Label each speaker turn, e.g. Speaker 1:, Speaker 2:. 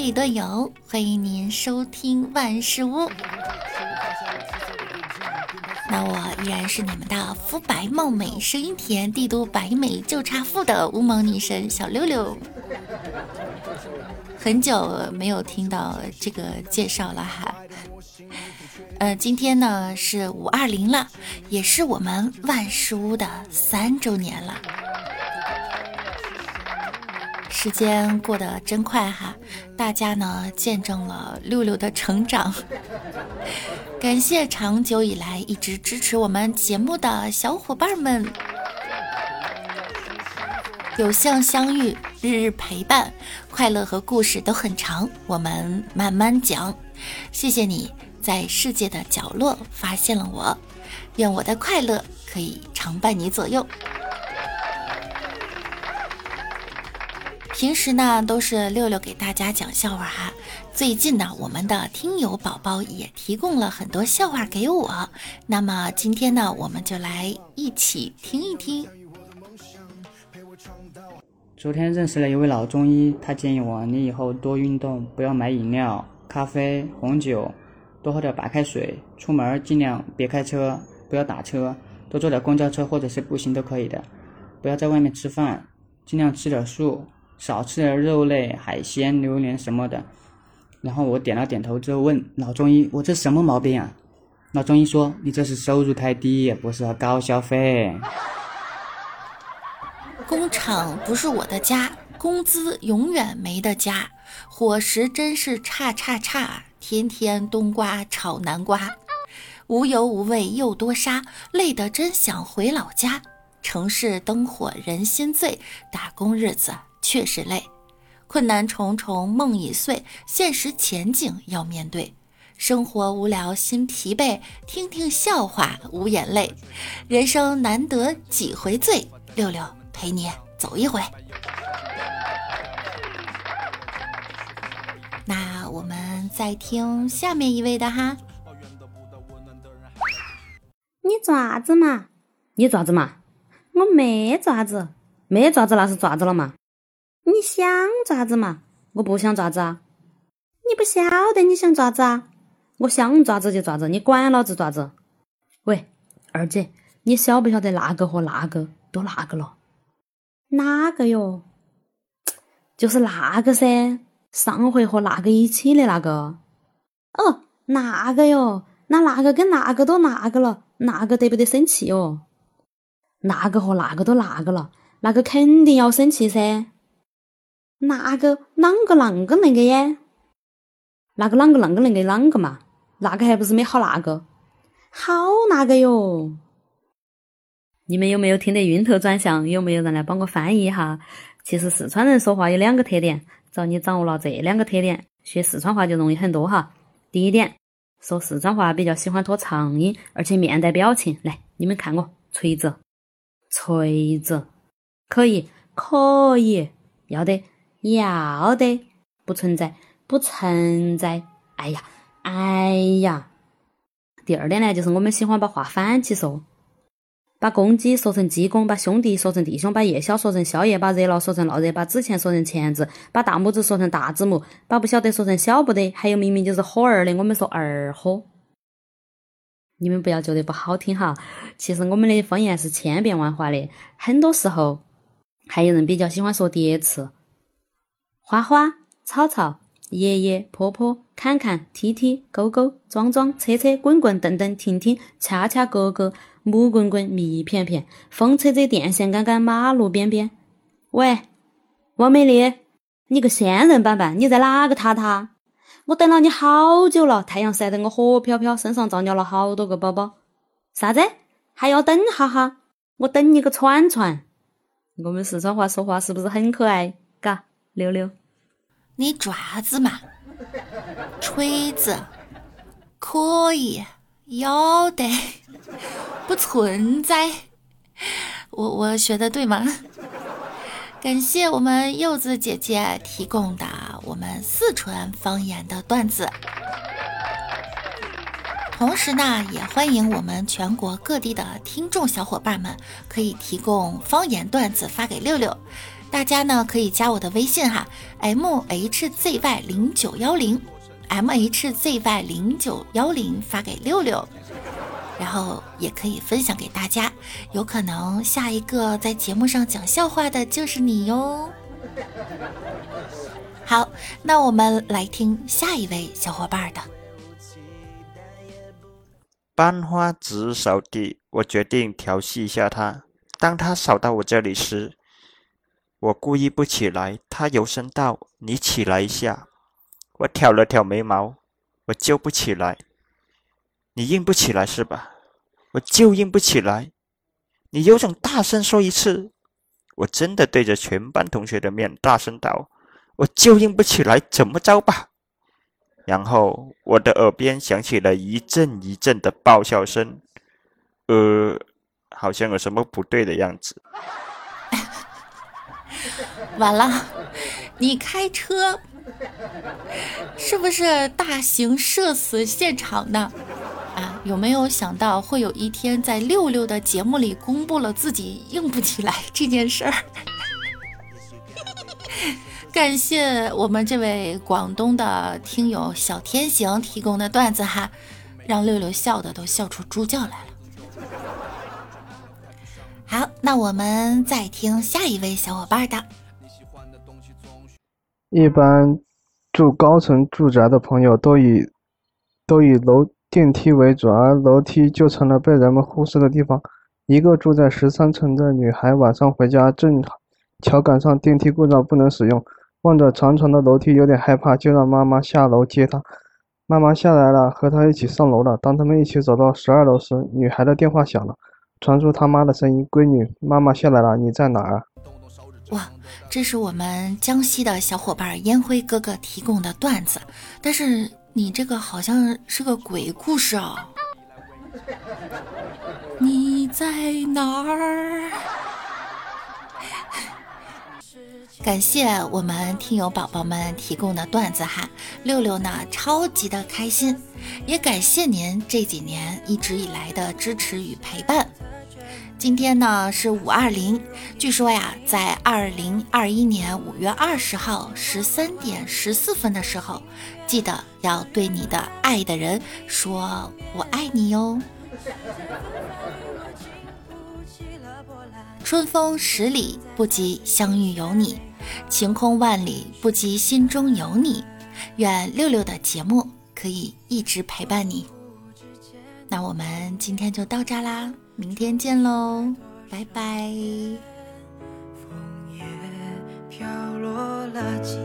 Speaker 1: 地都有，欢迎您收听万事屋。那我依然是你们的肤白貌美、声音甜、帝都白美就差富的乌蒙女神小六六。很久没有听到这个介绍了哈。呃，今天呢是五二零了，也是我们万事屋的三周年了。时间过得真快哈，大家呢见证了六六的成长，感谢长久以来一直支持我们节目的小伙伴们，有幸相遇，日日陪伴，快乐和故事都很长，我们慢慢讲。谢谢你在世界的角落发现了我，愿我的快乐可以常伴你左右。平时呢都是六六给大家讲笑话哈，最近呢我们的听友宝宝也提供了很多笑话给我，那么今天呢我们就来一起听一听。
Speaker 2: 昨天认识了一位老中医，他建议我你以后多运动，不要买饮料、咖啡、红酒，多喝点白开水，出门尽量别开车，不要打车，多坐点公交车或者是步行都可以的，不要在外面吃饭，尽量吃点素。少吃点肉类、海鲜、榴莲什么的。然后我点了点头之后问老中医：“我这什么毛病啊？”老中医说：“你这是收入太低，不适合高消费。”
Speaker 1: 工厂不是我的家，工资永远没得加，伙食真是差差差，天天冬瓜炒南瓜，无油无味又多沙，累得真想回老家。城市灯火人心醉，打工日子。确实累，困难重重梦已碎，现实前景要面对。生活无聊心疲惫，听听笑话无眼泪。人生难得几回醉，六六陪你走一回。那我们再听下面一位的哈。
Speaker 3: 你爪子嘛？
Speaker 4: 你爪子嘛？
Speaker 3: 我没爪子，
Speaker 4: 没爪子那是爪子了嘛？
Speaker 3: 你想爪子嘛？
Speaker 4: 我不想爪子啊！
Speaker 3: 你不晓得你想爪子啊？
Speaker 4: 我想爪子就爪子，你管老子爪子？喂，二姐，你晓不晓得那个和那个都那个了？
Speaker 3: 哪个哟？
Speaker 4: 就是那个噻，上回和那个一起的那个。
Speaker 3: 哦，那个哟，那那个跟那个都那个了，那个得不得生气哦？
Speaker 4: 那个和那个都那个了，那个肯定要生气噻。
Speaker 3: 哪个啷个啷个那个耶？
Speaker 4: 那个啷个啷个那个啷个嘛？那个还不是没好那个？
Speaker 3: 好那个哟！
Speaker 4: 你们有没有听得晕头转向？有没有人来帮我翻译一下？其实四川人说话有两个特点，只要你掌握了这两个特点，学四川话就容易很多哈。第一点，说四川话比较喜欢拖长音，而且面带表情。来，你们看我锤子，锤子，可以，可以，要得。要得，不存在，不存在。哎呀，哎呀。第二点呢，就是我们喜欢把话反起说，把公鸡说成鸡公，把兄弟说成弟兄，把夜宵说成宵夜，把热闹说成闹热，把纸钱说成钱字，把大拇指说成大指拇，把不晓得说成晓不得，还有明明就是喝儿的，我们说儿喝。你们不要觉得不好听哈，其实我们的方言是千变万化的，很多时候还有人比较喜欢说叠词。花花草草，爷爷婆婆，看看踢踢，勾勾装装，车车滚滚，蹬蹬停停，恰恰格格，木滚滚，密片片，风车车，电线杆杆，马路边边。喂，王美丽，你个仙人板板，你在哪个塔塔？我等了你好久了，太阳晒得我火飘飘，身上照尿了好多个包包。啥子？还要等哈哈？我等你个串串。我们四川话说话是不是很可爱？嘎，溜溜。
Speaker 1: 你爪子嘛？锤子可以，要得，不存在。我我学的对吗？感谢我们柚子姐姐提供的我们四川方言的段子。同时呢，也欢迎我们全国各地的听众小伙伴们可以提供方言段子发给六六。大家呢可以加我的微信哈，m h z y 零九幺零，m h z y 零九幺零发给六六，然后也可以分享给大家，有可能下一个在节目上讲笑话的就是你哟。好，那我们来听下一位小伙伴的。
Speaker 5: 班花直扫地，我决定调戏一下他。当他扫到我这里时，我故意不起来，他柔声道：“你起来一下。”我挑了挑眉毛，我就不起来。你硬不起来是吧？我就硬不起来。你有种大声说一次。我真的对着全班同学的面大声道：“我就硬不起来，怎么着吧？”然后我的耳边响起了一阵一阵的爆笑声，呃，好像有什么不对的样子。
Speaker 1: 完了，你开车是不是大型社死现场呢？啊，有没有想到会有一天在六六的节目里公布了自己硬不起来这件事儿？感谢我们这位广东的听友小天行提供的段子哈，让六六笑的都笑出猪叫来了。好，那我们再听下一位小伙伴的。
Speaker 6: 一般住高层住宅的朋友都以都以楼电梯为主，而楼梯就成了被人们忽视的地方。一个住在十三层的女孩晚上回家，正巧赶上电梯故障不能使用，望着长长的楼梯有点害怕，就让妈妈下楼接她。妈妈下来了，和她一起上楼了。当他们一起走到十二楼时，女孩的电话响了，传出她妈的声音：“闺女，妈妈下来了，你在哪儿？”
Speaker 1: 这是我们江西的小伙伴烟灰哥哥提供的段子，但是你这个好像是个鬼故事哦！你在哪儿？感谢我们听友宝宝们提供的段子哈，六六呢超级的开心，也感谢您这几年一直以来的支持与陪伴。今天呢是五二零，据说呀，在二零二一年五月二十号十三点十四分的时候，记得要对你的爱的人说“我爱你”哟。春风十里不及相遇有你，晴空万里不及心中有你。愿六六的节目可以一直陪伴你。那我们今天就到这啦。明天见喽，拜拜。枫叶飘落了几